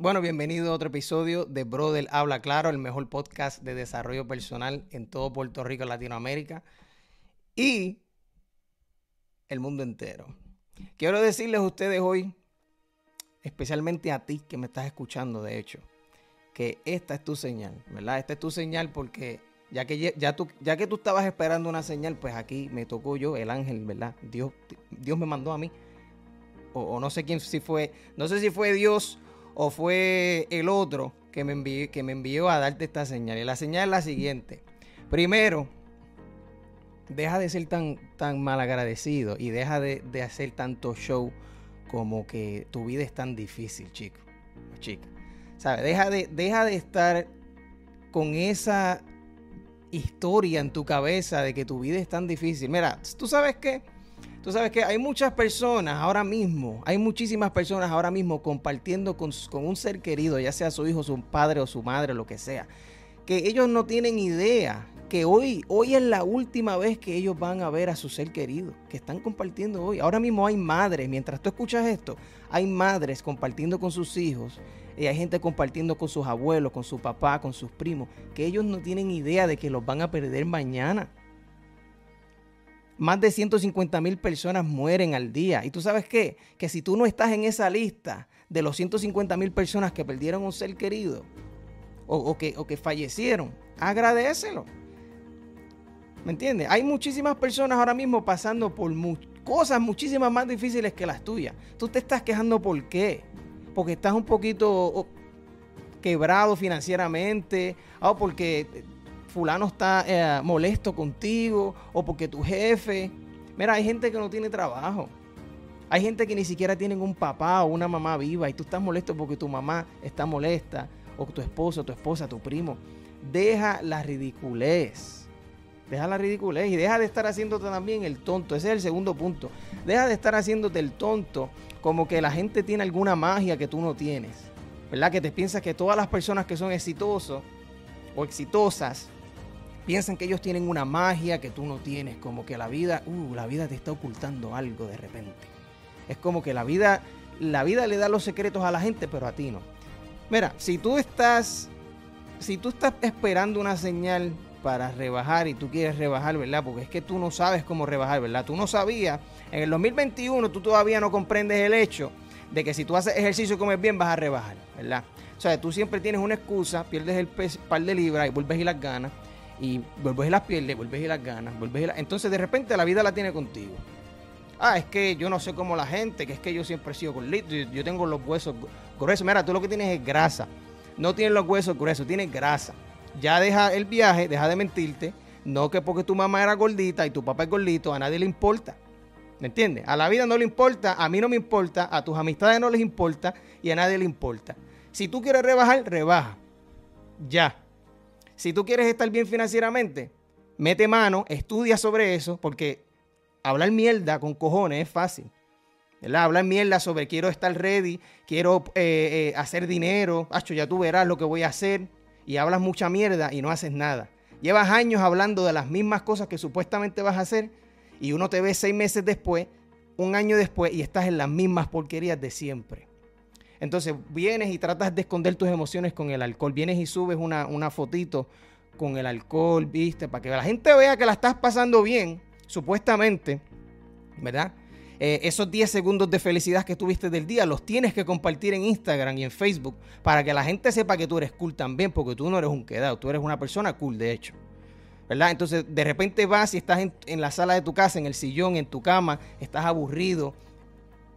Bueno, bienvenido a otro episodio de Brother Habla Claro, el mejor podcast de desarrollo personal en todo Puerto Rico, Latinoamérica y el mundo entero. Quiero decirles a ustedes hoy, especialmente a ti que me estás escuchando, de hecho, que esta es tu señal, ¿verdad? Esta es tu señal porque ya que, ya, tú, ya que tú estabas esperando una señal, pues aquí me tocó yo, el ángel, ¿verdad? Dios, Dios me mandó a mí. O, no sé quién si fue, no sé si fue Dios o fue el otro que me, envió, que me envió a darte esta señal. Y la señal es la siguiente. Primero, deja de ser tan, tan mal agradecido y deja de, hacer tanto show como que tu vida es tan difícil, chico chica. ¿Sabes? Deja de, deja de estar con esa historia en tu cabeza de que tu vida es tan difícil. Mira, tú sabes que, tú sabes que hay muchas personas ahora mismo, hay muchísimas personas ahora mismo compartiendo con, un ser querido, ya sea su hijo, su padre o su madre, lo que sea, que ellos no tienen idea que hoy, hoy es la última vez que ellos van a ver a su ser querido, que están compartiendo hoy. Ahora mismo hay madres, mientras tú escuchas esto, hay madres compartiendo con sus hijos y hay gente compartiendo con sus abuelos, con su papá, con sus primos, que ellos no tienen idea de que los van a perder mañana. Más de 150 mil personas mueren al día. ¿Y tú sabes qué? Que si tú no estás en esa lista de los 150 mil personas que perdieron un ser querido o, que, o que fallecieron, agradecelo. ¿Me entiendes? Hay muchísimas personas ahora mismo pasando por cosas muchísimas más difíciles que las tuyas. Tú te estás quejando por qué porque estás un poquito quebrado financieramente, o porque fulano está eh, molesto contigo, o porque tu jefe. Mira, hay gente que no tiene trabajo. Hay gente que ni siquiera tienen un papá o una mamá viva y tú estás molesto porque tu mamá está molesta, o tu esposo, tu esposa, tu primo. Deja la ridiculez. Deja la ridiculez y deja de estar haciéndote también el tonto. Ese es el segundo punto. Deja de estar haciéndote el tonto como que la gente tiene alguna magia que tú no tienes. ¿Verdad? Que te piensas que todas las personas que son exitosos o exitosas piensan que ellos tienen una magia que tú no tienes, como que la vida, uh, la vida te está ocultando algo de repente. Es como que la vida, la vida le da los secretos a la gente, pero a ti no. Mira, si tú estás, si tú estás esperando una señal para rebajar y tú quieres rebajar, ¿verdad? Porque es que tú no sabes cómo rebajar, ¿verdad? Tú no sabías, en el 2021 tú todavía no comprendes el hecho de que si tú haces ejercicio y comes bien vas a rebajar, ¿verdad? O sea, tú siempre tienes una excusa, pierdes el par de libras y vuelves y las ganas, y vuelves y las pierdes, vuelves y las ganas, vuelves y las... Entonces de repente la vida la tiene contigo. Ah, es que yo no sé cómo la gente, que es que yo siempre he sido gordito, yo, yo tengo los huesos gruesos. Mira, tú lo que tienes es grasa. No tienes los huesos gruesos, tienes grasa ya deja el viaje, deja de mentirte. No que porque tu mamá era gordita y tu papá es gordito, a nadie le importa. ¿Me entiendes? A la vida no le importa, a mí no me importa, a tus amistades no les importa y a nadie le importa. Si tú quieres rebajar, rebaja. Ya. Si tú quieres estar bien financieramente, mete mano, estudia sobre eso, porque hablar mierda con cojones es fácil. Hablar mierda sobre quiero estar ready, quiero eh, eh, hacer dinero, Hacho, ya tú verás lo que voy a hacer y hablas mucha mierda y no haces nada. Llevas años hablando de las mismas cosas que supuestamente vas a hacer y uno te ve seis meses después, un año después y estás en las mismas porquerías de siempre. Entonces vienes y tratas de esconder tus emociones con el alcohol. Vienes y subes una, una fotito con el alcohol, viste, para que la gente vea que la estás pasando bien, supuestamente, ¿verdad? Eh, esos 10 segundos de felicidad que tuviste del día los tienes que compartir en Instagram y en Facebook para que la gente sepa que tú eres cool también, porque tú no eres un quedado, tú eres una persona cool de hecho. ¿Verdad? Entonces de repente vas y estás en, la sala de tu casa, en el sillón, en tu cama, estás aburrido,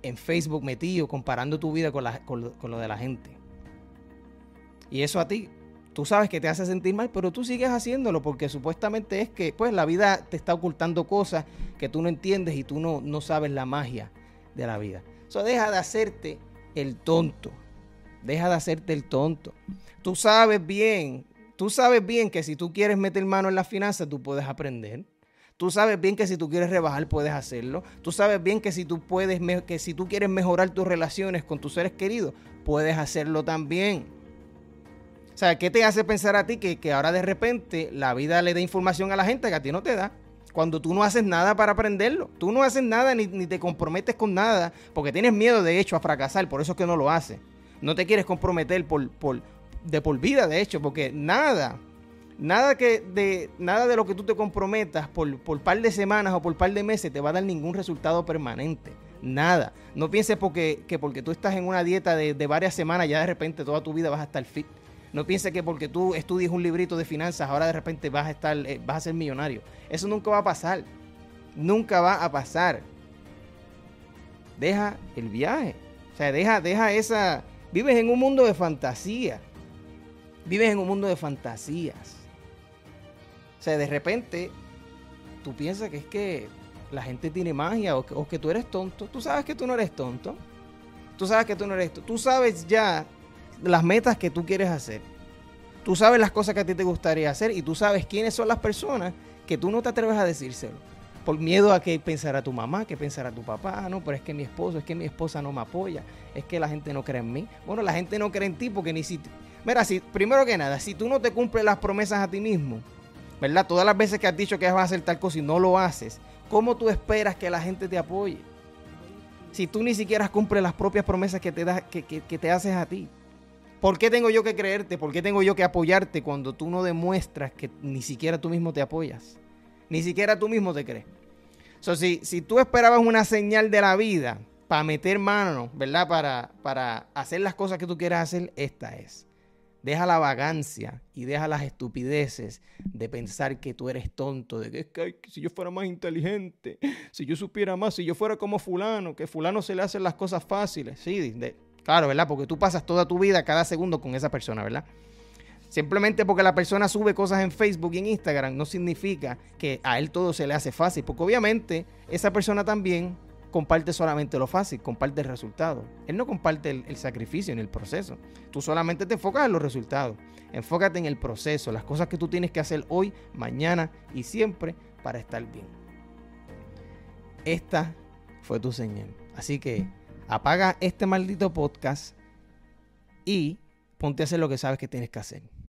en Facebook metido, comparando tu vida con, con lo de la gente. Y eso a ti tú sabes que te hace sentir mal, pero tú sigues haciéndolo porque supuestamente es que pues la vida te está ocultando cosas que tú no entiendes y tú no, no sabes la magia de la vida. Eso deja de hacerte el tonto. Deja de hacerte el tonto. Tú sabes bien, tú sabes bien que si tú quieres meter mano en las finanzas, tú puedes aprender. Tú sabes bien que si tú quieres rebajar, puedes hacerlo. Tú sabes bien que si tú puedes, que si tú quieres mejorar tus relaciones con tus seres queridos, puedes hacerlo también. O sea, ¿qué te hace pensar a ti que, ahora de repente la vida le da información a la gente que a ti no te da? Cuando tú no haces nada para aprenderlo. Tú no haces nada ni, te comprometes con nada porque tienes miedo de hecho a fracasar. Por eso es que no lo haces. No te quieres comprometer por, por, de por vida, de hecho, porque nada, nada, que de, nada de lo que tú te comprometas por, por par de semanas o por par de meses te va a dar ningún resultado permanente. Nada. No pienses porque, que porque tú estás en una dieta de, de varias semanas, ya de repente toda tu vida vas a estar fit. No pienses que porque tú estudies un librito de finanzas, ahora de repente vas a estar, eh, vas a ser millonario. Eso nunca va a pasar. Nunca va a pasar. Deja el viaje. O sea, deja, deja esa. Vives en un mundo de fantasía. Vives en un mundo de fantasías. O sea, de repente tú piensas que es que la gente tiene magia o que, tú eres tonto. Tú sabes que tú no eres tonto. Tú sabes que tú no eres tonto. Tú sabes ya las metas que tú quieres hacer. Tú sabes las cosas que a ti te gustaría hacer y tú sabes quiénes son las personas que tú no te atreves a decírselo. Por miedo a que pensara tu mamá, que pensara tu papá, no, pero es que mi esposo, es que mi esposa no me apoya, es que la gente no cree en mí. Bueno, la gente no cree en ti porque ni si... Mira, si, primero que nada, si tú no te cumples las promesas a ti mismo, ¿verdad? Todas las veces que has dicho que vas a hacer tal cosa y no lo haces, ¿cómo tú esperas que la gente te apoye? Si tú ni siquiera cumples las propias promesas que te, que, que te haces a ti. ¿Por qué tengo yo que creerte? ¿Por qué tengo yo que apoyarte cuando tú no demuestras que ni siquiera tú mismo te apoyas? Ni siquiera tú mismo te crees. So, si, si tú esperabas una señal de la vida para meter mano, ¿verdad? Para, para hacer las cosas que tú quieras hacer, esta es. Deja la vagancia y deja las estupideces de pensar que tú eres tonto, de que si yo fuera más inteligente, si yo supiera más, si yo fuera como fulano, que fulano se le hacen las cosas fáciles. Sí, de, Claro, ¿verdad? Porque tú pasas toda tu vida, cada segundo con esa persona, ¿verdad? Simplemente porque la persona sube cosas en Facebook y en Instagram no significa que a él todo se le hace fácil, porque obviamente esa persona también comparte solamente lo fácil, comparte el resultado. Él no comparte el, sacrificio ni el proceso. Tú solamente te enfocas en los resultados. Enfócate en el proceso, las cosas que tú tienes que hacer hoy, mañana y siempre para estar bien. Esta fue tu señal. Así que apaga este maldito podcast y ponte a hacer lo que sabes que tienes que hacer.